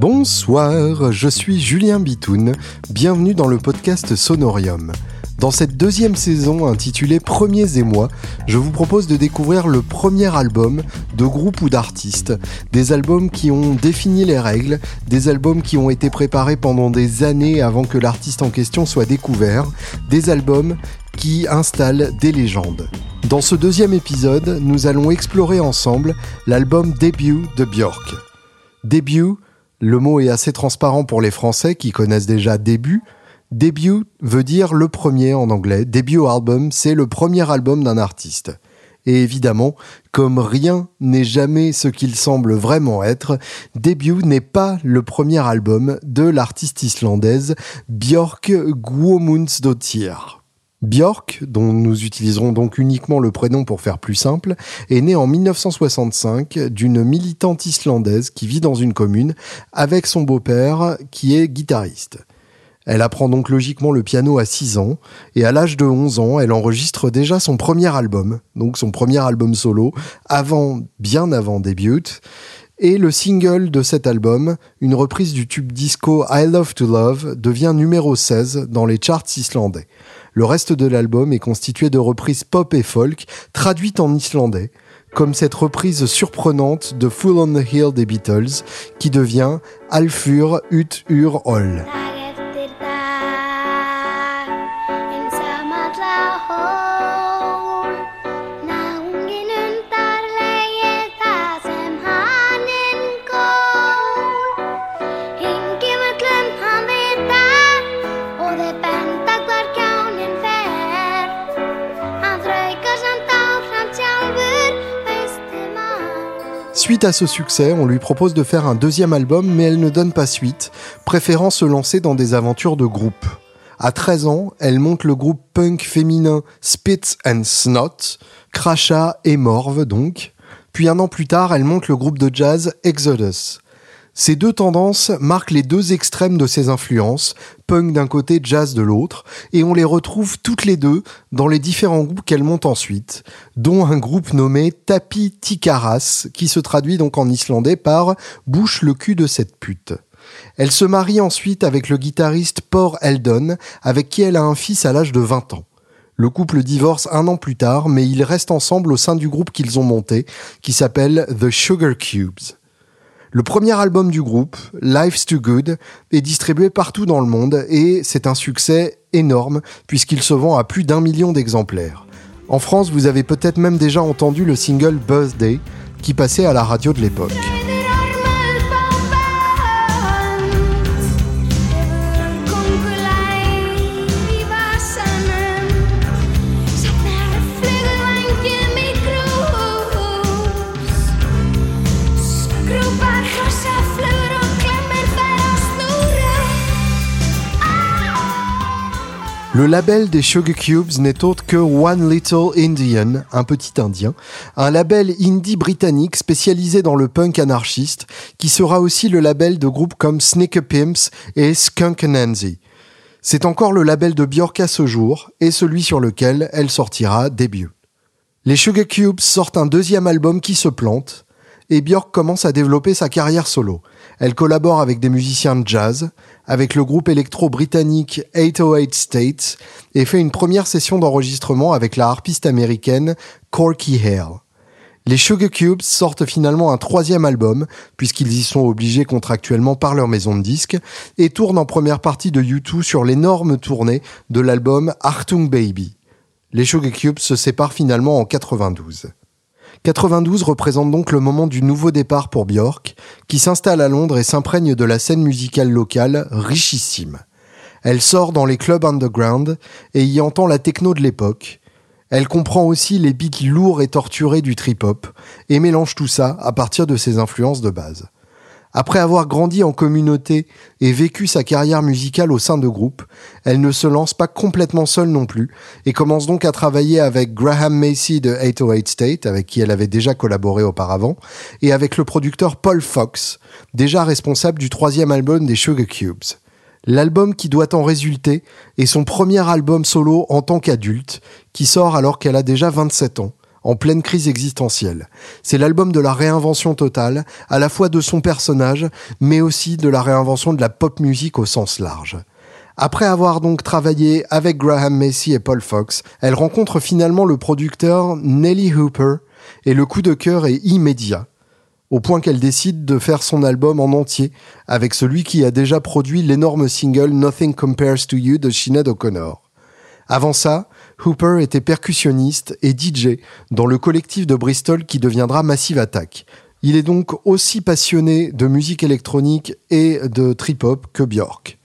Bonsoir, je suis Julien Bitoun. Bienvenue dans le podcast Sonorium. Dans cette deuxième saison intitulée Premiers émois, je vous propose de découvrir le premier album de groupe ou d'artistes. Des albums qui ont défini les règles, des albums qui ont été préparés pendant des années avant que l'artiste en question soit découvert, des albums qui installent des légendes. Dans ce deuxième épisode, nous allons explorer ensemble l'album début de Björk. Début, le mot est assez transparent pour les Français qui connaissent déjà début, Debut veut dire le premier en anglais. Debut album, c'est le premier album d'un artiste. Et évidemment, comme rien n'est jamais ce qu'il semble vraiment être, Debut n'est pas le premier album de l'artiste islandaise Björk Guðmundsdóttir. Björk, dont nous utiliserons donc uniquement le prénom pour faire plus simple, est née en 1965 d'une militante islandaise qui vit dans une commune avec son beau-père qui est guitariste. Elle apprend donc logiquement le piano à 6 ans, et à l'âge de 11 ans, elle enregistre déjà son premier album, donc son premier album solo, avant, bien avant début. Et le single de cet album, une reprise du tube disco I Love to Love, devient numéro 16 dans les charts islandais. Le reste de l'album est constitué de reprises pop et folk traduites en islandais, comme cette reprise surprenante de Full on the Hill des Beatles, qui devient Alfur Ut Ur All. Suite à ce succès, on lui propose de faire un deuxième album, mais elle ne donne pas suite, préférant se lancer dans des aventures de groupe. À 13 ans, elle monte le groupe punk féminin Spits and Snot, crachat et morve donc. Puis un an plus tard, elle monte le groupe de jazz Exodus. Ces deux tendances marquent les deux extrêmes de ses influences, punk d'un côté, jazz de l'autre, et on les retrouve toutes les deux dans les différents groupes qu'elle monte ensuite, dont un groupe nommé Tapi Tikaras, qui se traduit donc en islandais par bouche le cul de cette pute. Elle se marie ensuite avec le guitariste Por Eldon, avec qui elle a un fils à l'âge de 20 ans. Le couple divorce un an plus tard, mais ils restent ensemble au sein du groupe qu'ils ont monté, qui s'appelle The Sugar Cubes. Le premier album du groupe, Life's Too Good, est distribué partout dans le monde et c'est un succès énorme puisqu'il se vend à plus d'un million d'exemplaires. En France, vous avez peut-être même déjà entendu le single Birthday qui passait à la radio de l'époque. Le label des Sugar Cubes n'est autre que One Little Indian, un petit indien, un label indie britannique spécialisé dans le punk anarchiste, qui sera aussi le label de groupes comme Sneaker Pimps et Skunk Nancy. C'est encore le label de Björk à ce jour, et celui sur lequel elle sortira début. Les Sugar Cubes sortent un deuxième album qui se plante, et Björk commence à développer sa carrière solo. Elle collabore avec des musiciens de jazz, avec le groupe électro-britannique 808 States, et fait une première session d'enregistrement avec la harpiste américaine Corky Hale. Les Sugar Cubes sortent finalement un troisième album, puisqu'ils y sont obligés contractuellement par leur maison de disques, et tournent en première partie de U2 sur l'énorme tournée de l'album Artung Baby. Les Sugar Cubes se séparent finalement en 92. 92 représente donc le moment du nouveau départ pour Björk, qui s'installe à Londres et s'imprègne de la scène musicale locale richissime. Elle sort dans les clubs underground et y entend la techno de l'époque. Elle comprend aussi les beats lourds et torturés du trip-hop et mélange tout ça à partir de ses influences de base. Après avoir grandi en communauté et vécu sa carrière musicale au sein de groupes, elle ne se lance pas complètement seule non plus et commence donc à travailler avec Graham Macy de 808 State, avec qui elle avait déjà collaboré auparavant, et avec le producteur Paul Fox, déjà responsable du troisième album des Sugar Cubes. L'album qui doit en résulter est son premier album solo en tant qu'adulte, qui sort alors qu'elle a déjà 27 ans en pleine crise existentielle. C'est l'album de la réinvention totale, à la fois de son personnage, mais aussi de la réinvention de la pop music au sens large. Après avoir donc travaillé avec Graham Macy et Paul Fox, elle rencontre finalement le producteur Nelly Hooper et le coup de cœur est immédiat, au point qu'elle décide de faire son album en entier avec celui qui a déjà produit l'énorme single Nothing Compares to You de Sinead O'Connor. Avant ça, Hooper était percussionniste et DJ dans le collectif de Bristol qui deviendra Massive Attack. Il est donc aussi passionné de musique électronique et de trip-hop que Björk.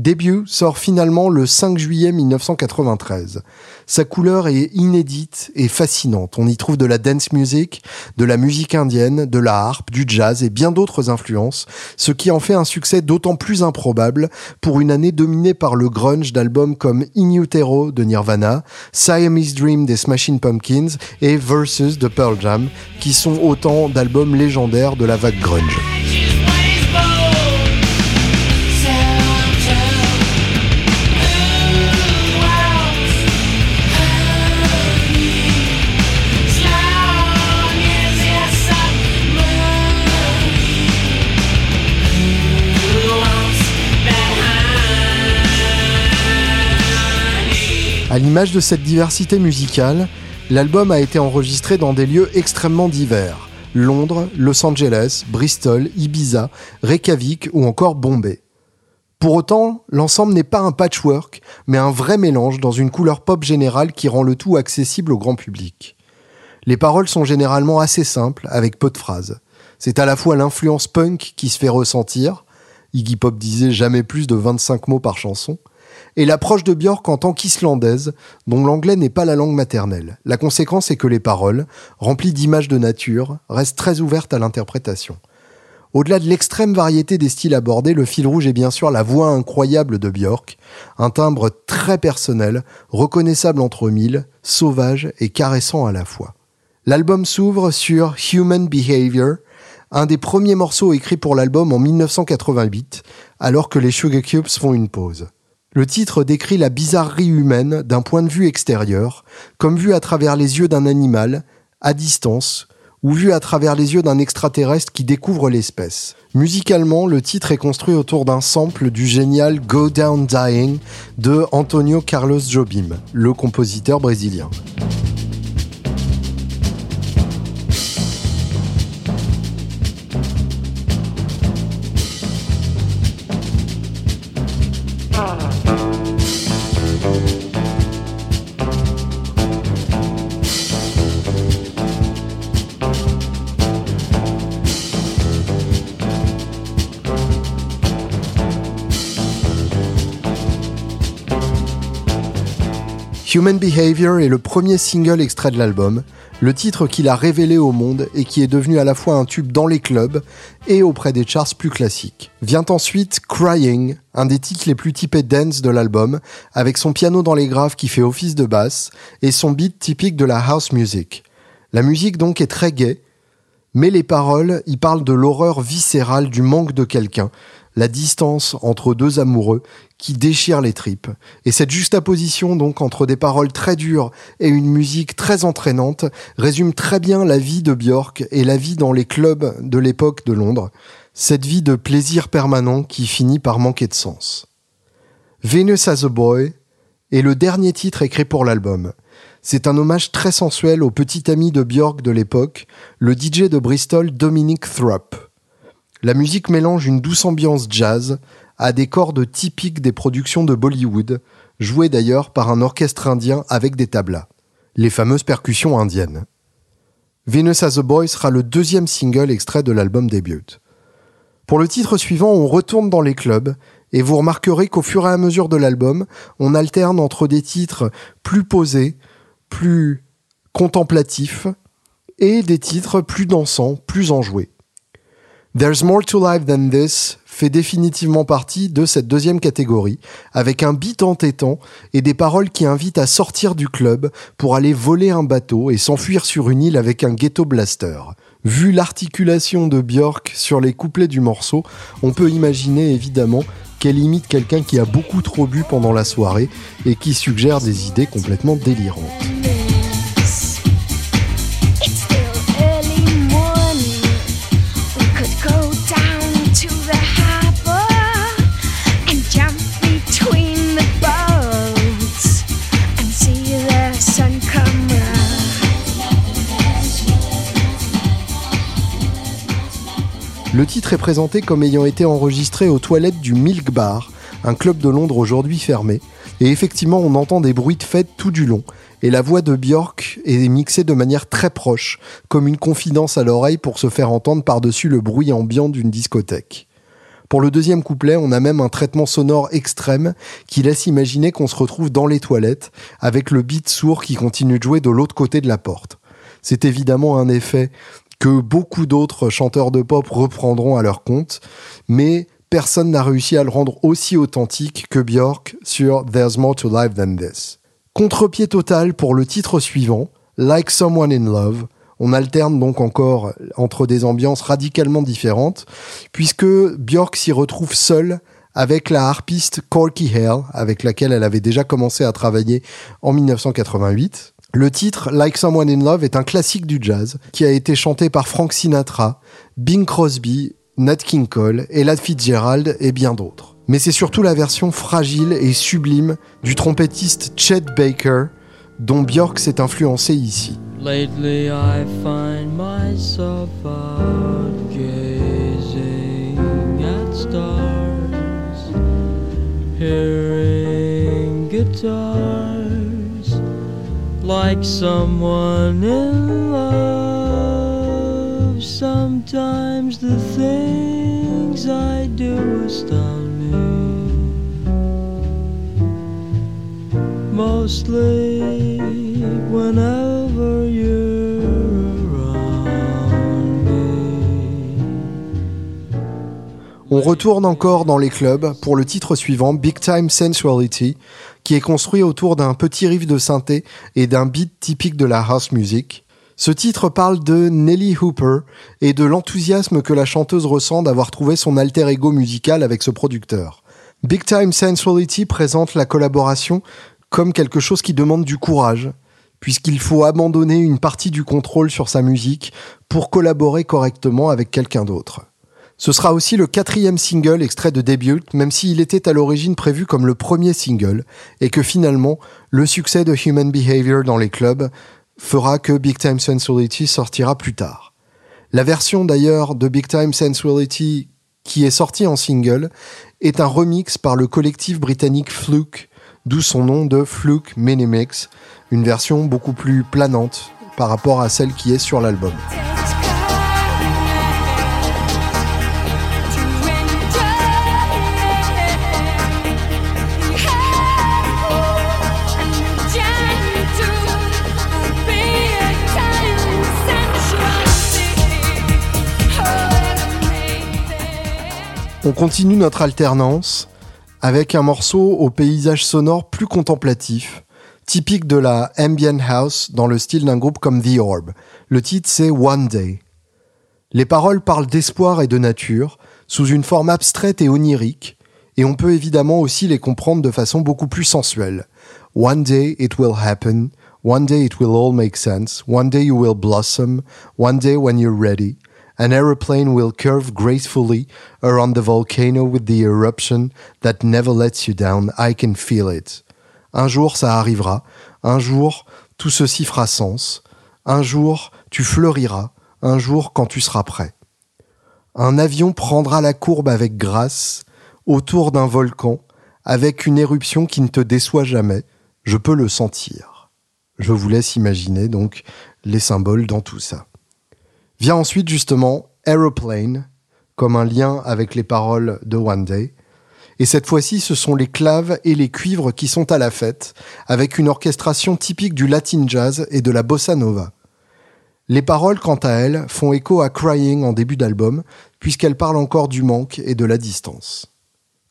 Debut sort finalement le 5 juillet 1993. Sa couleur est inédite et fascinante. On y trouve de la dance music, de la musique indienne, de la harpe, du jazz et bien d'autres influences, ce qui en fait un succès d'autant plus improbable pour une année dominée par le grunge d'albums comme In Utero de Nirvana, Siamese Dream des Smashing Pumpkins et Versus de Pearl Jam, qui sont autant d'albums légendaires de la vague grunge. À l'image de cette diversité musicale, l'album a été enregistré dans des lieux extrêmement divers. Londres, Los Angeles, Bristol, Ibiza, Reykjavik ou encore Bombay. Pour autant, l'ensemble n'est pas un patchwork, mais un vrai mélange dans une couleur pop générale qui rend le tout accessible au grand public. Les paroles sont généralement assez simples, avec peu de phrases. C'est à la fois l'influence punk qui se fait ressentir, Iggy Pop disait jamais plus de 25 mots par chanson, et l'approche de Björk en tant qu'islandaise, dont l'anglais n'est pas la langue maternelle. La conséquence est que les paroles, remplies d'images de nature, restent très ouvertes à l'interprétation. Au-delà de l'extrême variété des styles abordés, le fil rouge est bien sûr la voix incroyable de Björk, un timbre très personnel, reconnaissable entre mille, sauvage et caressant à la fois. L'album s'ouvre sur Human Behavior, un des premiers morceaux écrits pour l'album en 1988, alors que les Sugar Cubes font une pause. Le titre décrit la bizarrerie humaine d'un point de vue extérieur, comme vu à travers les yeux d'un animal, à distance, ou vu à travers les yeux d'un extraterrestre qui découvre l'espèce. Musicalement, le titre est construit autour d'un sample du génial Go Down Dying de Antonio Carlos Jobim, le compositeur brésilien. Human Behavior est le premier single extrait de l'album, le titre qu'il a révélé au monde et qui est devenu à la fois un tube dans les clubs et auprès des charts plus classiques. Vient ensuite Crying, un des titres les plus typés dance de l'album, avec son piano dans les graves qui fait office de basse et son beat typique de la house music. La musique donc est très gaie, mais les paroles y parlent de l'horreur viscérale du manque de quelqu'un, la distance entre deux amoureux qui déchire les tripes. Et cette juxtaposition donc entre des paroles très dures et une musique très entraînante résume très bien la vie de Björk et la vie dans les clubs de l'époque de Londres, cette vie de plaisir permanent qui finit par manquer de sens. Venus as a Boy est le dernier titre écrit pour l'album. C'est un hommage très sensuel au petit ami de Björk de l'époque, le DJ de Bristol Dominic Thrupp. La musique mélange une douce ambiance jazz à des cordes typiques des productions de Bollywood, jouées d'ailleurs par un orchestre indien avec des tablas, les fameuses percussions indiennes. Venus as a Boy sera le deuxième single extrait de l'album début. Pour le titre suivant, on retourne dans les clubs et vous remarquerez qu'au fur et à mesure de l'album, on alterne entre des titres plus posés, plus contemplatifs et des titres plus dansants, plus enjoués. There's More to Life Than This fait définitivement partie de cette deuxième catégorie, avec un beat entêtant et des paroles qui invitent à sortir du club pour aller voler un bateau et s'enfuir sur une île avec un ghetto blaster. Vu l'articulation de Björk sur les couplets du morceau, on peut imaginer évidemment qu'elle imite quelqu'un qui a beaucoup trop bu pendant la soirée et qui suggère des idées complètement délirantes. Le titre est présenté comme ayant été enregistré aux toilettes du Milk Bar, un club de Londres aujourd'hui fermé, et effectivement on entend des bruits de fête tout du long, et la voix de Björk est mixée de manière très proche, comme une confidence à l'oreille pour se faire entendre par-dessus le bruit ambiant d'une discothèque. Pour le deuxième couplet, on a même un traitement sonore extrême qui laisse imaginer qu'on se retrouve dans les toilettes, avec le beat sourd qui continue de jouer de l'autre côté de la porte. C'est évidemment un effet que beaucoup d'autres chanteurs de pop reprendront à leur compte, mais personne n'a réussi à le rendre aussi authentique que Björk sur There's More to Life Than This. Contre-pied total pour le titre suivant, Like Someone in Love. On alterne donc encore entre des ambiances radicalement différentes, puisque Björk s'y retrouve seule avec la harpiste Corky Hale, avec laquelle elle avait déjà commencé à travailler en 1988. Le titre Like Someone in Love est un classique du jazz qui a été chanté par Frank Sinatra, Bing Crosby, Nat King Cole, Ella Fitzgerald et bien d'autres. Mais c'est surtout la version fragile et sublime du trompettiste Chet Baker dont Björk s'est influencé ici. Lately I find myself hearing like someone in love. Sometimes the things I do astound me. Mostly whenever you're around me. On retourne encore dans les clubs pour le titre suivant, Big Time Sensuality, qui est construit autour d'un petit riff de synthé et d'un beat typique de la house music. Ce titre parle de Nelly Hooper et de l'enthousiasme que la chanteuse ressent d'avoir trouvé son alter ego musical avec ce producteur. Big Time Sensuality présente la collaboration comme quelque chose qui demande du courage, puisqu'il faut abandonner une partie du contrôle sur sa musique pour collaborer correctement avec quelqu'un d'autre. Ce sera aussi le quatrième single extrait de début, même s'il était à l'origine prévu comme le premier single, et que finalement, le succès de Human Behavior dans les clubs fera que Big Time Sensuality sortira plus tard. La version d'ailleurs de Big Time Sensuality qui est sortie en single est un remix par le collectif britannique Fluke, d'où son nom de Fluke Minimix, une version beaucoup plus planante par rapport à celle qui est sur l'album. On continue notre alternance avec un morceau au paysage sonore plus contemplatif, typique de la ambient house dans le style d'un groupe comme The Orb. Le titre c'est One Day. Les paroles parlent d'espoir et de nature, sous une forme abstraite et onirique, et on peut évidemment aussi les comprendre de façon beaucoup plus sensuelle. One day it will happen, one day it will all make sense, one day you will blossom, one day when you're ready. An aeroplane will curve gracefully around the volcano with the eruption that never lets you down. I can feel it. Un jour, ça arrivera. Un jour, tout ceci fera sens. Un jour, tu fleuriras. Un jour, quand tu seras prêt. Un avion prendra la courbe avec grâce autour d'un volcan avec une éruption qui ne te déçoit jamais. Je peux le sentir. Je vous laisse imaginer donc les symboles dans tout ça. Vient ensuite justement Aeroplane, comme un lien avec les paroles de One Day. Et cette fois-ci, ce sont les claves et les cuivres qui sont à la fête, avec une orchestration typique du latin jazz et de la bossa nova. Les paroles, quant à elles, font écho à Crying en début d'album, puisqu'elles parlent encore du manque et de la distance.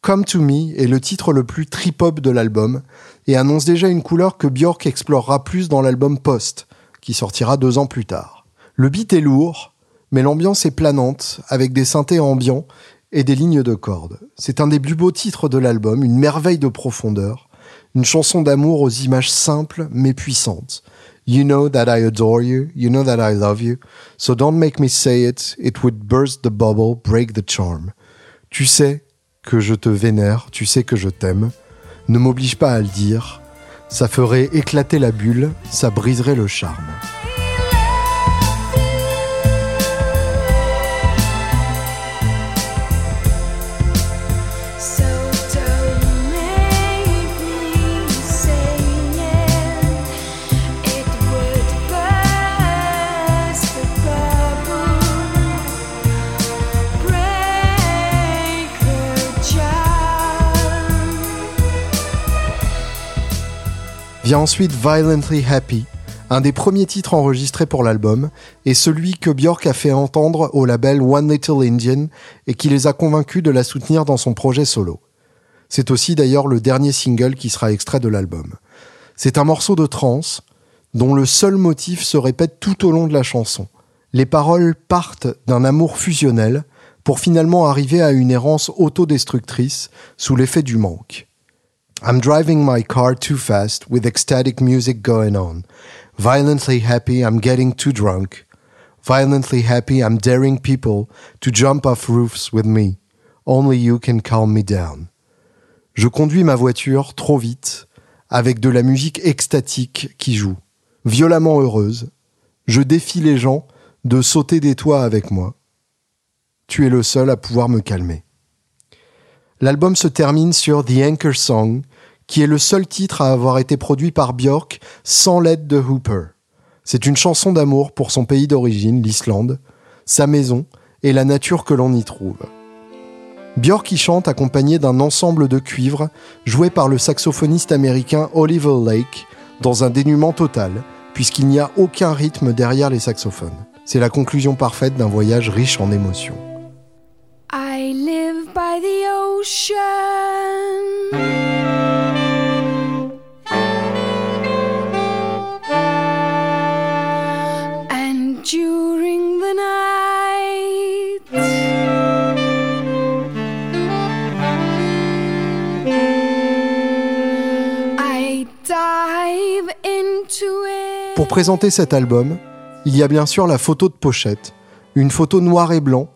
Come to Me est le titre le plus trip-hop de l'album et annonce déjà une couleur que Björk explorera plus dans l'album Post, qui sortira deux ans plus tard. Le beat est lourd, mais l'ambiance est planante, avec des synthés ambiants et des lignes de cordes. C'est un des plus beaux titres de l'album, une merveille de profondeur, une chanson d'amour aux images simples mais puissantes. You know that I adore you, you know that I love you, so don't make me say it, it would burst the bubble, break the charm. Tu sais que je te vénère, tu sais que je t'aime, ne m'oblige pas à le dire, ça ferait éclater la bulle, ça briserait le charme. Vient ensuite Violently Happy, un des premiers titres enregistrés pour l'album, et celui que Björk a fait entendre au label One Little Indian et qui les a convaincus de la soutenir dans son projet solo. C'est aussi d'ailleurs le dernier single qui sera extrait de l'album. C'est un morceau de trance dont le seul motif se répète tout au long de la chanson. Les paroles partent d'un amour fusionnel pour finalement arriver à une errance autodestructrice sous l'effet du manque. I'm driving my car too fast with ecstatic music going on. Violently happy, I'm getting too drunk. Violently happy, I'm daring people to jump off roofs with me. Only you can calm me down. Je conduis ma voiture trop vite, avec de la musique extatique qui joue. Violemment heureuse, je défie les gens de sauter des toits avec moi. Tu es le seul à pouvoir me calmer. L'album se termine sur The Anchor Song, qui est le seul titre à avoir été produit par Björk sans l'aide de Hooper. C'est une chanson d'amour pour son pays d'origine, l'Islande, sa maison et la nature que l'on y trouve. Björk y chante accompagné d'un ensemble de cuivres joué par le saxophoniste américain Oliver Lake dans un dénuement total, puisqu'il n'y a aucun rythme derrière les saxophones. C'est la conclusion parfaite d'un voyage riche en émotions. I live by the ocean. Pour présenter cet album, il y a bien sûr la photo de pochette, une photo noir et blanc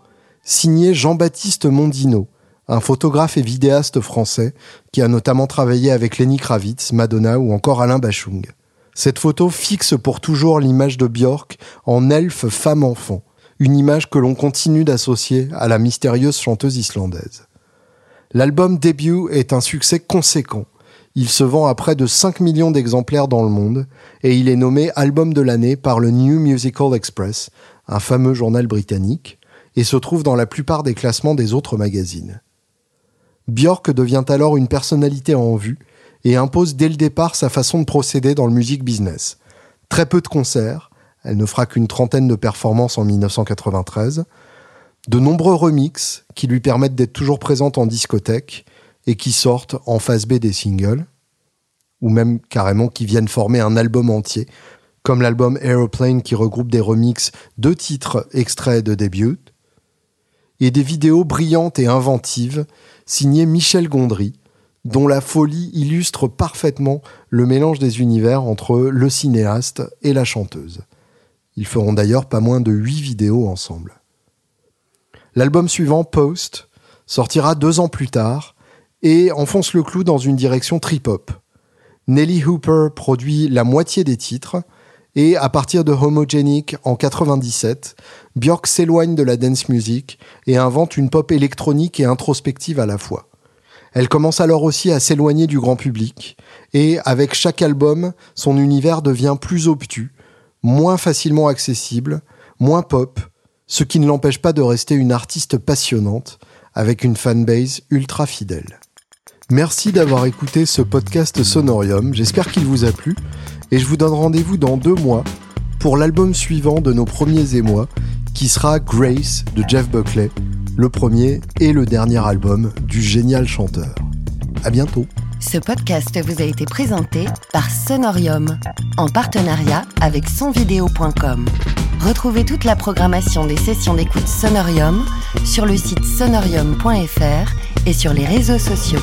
signé Jean-Baptiste Mondino, un photographe et vidéaste français qui a notamment travaillé avec Lenny Kravitz, Madonna ou encore Alain Bachung. Cette photo fixe pour toujours l'image de Björk en elfe femme-enfant, une image que l'on continue d'associer à la mystérieuse chanteuse islandaise. L'album début est un succès conséquent. Il se vend à près de 5 millions d'exemplaires dans le monde et il est nommé album de l'année par le New Musical Express, un fameux journal britannique, et se trouve dans la plupart des classements des autres magazines. Björk devient alors une personnalité en vue et impose dès le départ sa façon de procéder dans le music business. Très peu de concerts, elle ne fera qu'une trentaine de performances en 1993, de nombreux remixes qui lui permettent d'être toujours présente en discothèque et qui sortent en phase B des singles, ou même carrément qui viennent former un album entier, comme l'album Aeroplane qui regroupe des remixes de titres extraits de début, et des vidéos brillantes et inventives signées Michel Gondry, dont la folie illustre parfaitement le mélange des univers entre le cinéaste et la chanteuse. Ils feront d'ailleurs pas moins de huit vidéos ensemble. L'album suivant, Post, sortira deux ans plus tard et enfonce le clou dans une direction trip-hop. Nelly Hooper produit la moitié des titres, et à partir de Homogenic en 97, Björk s'éloigne de la dance music et invente une pop électronique et introspective à la fois. Elle commence alors aussi à s'éloigner du grand public et avec chaque album, son univers devient plus obtus, moins facilement accessible, moins pop, ce qui ne l'empêche pas de rester une artiste passionnante avec une fanbase ultra fidèle. Merci d'avoir écouté ce podcast Sonorium, j'espère qu'il vous a plu et je vous donne rendez-vous dans deux mois pour l'album suivant de nos premiers émois, qui sera Grace de Jeff Buckley, le premier et le dernier album du génial chanteur. À bientôt. Ce podcast vous a été présenté par Sonorium, en partenariat avec sonvideo.com. Retrouvez toute la programmation des sessions d'écoute Sonorium sur le site sonorium.fr et sur les réseaux sociaux.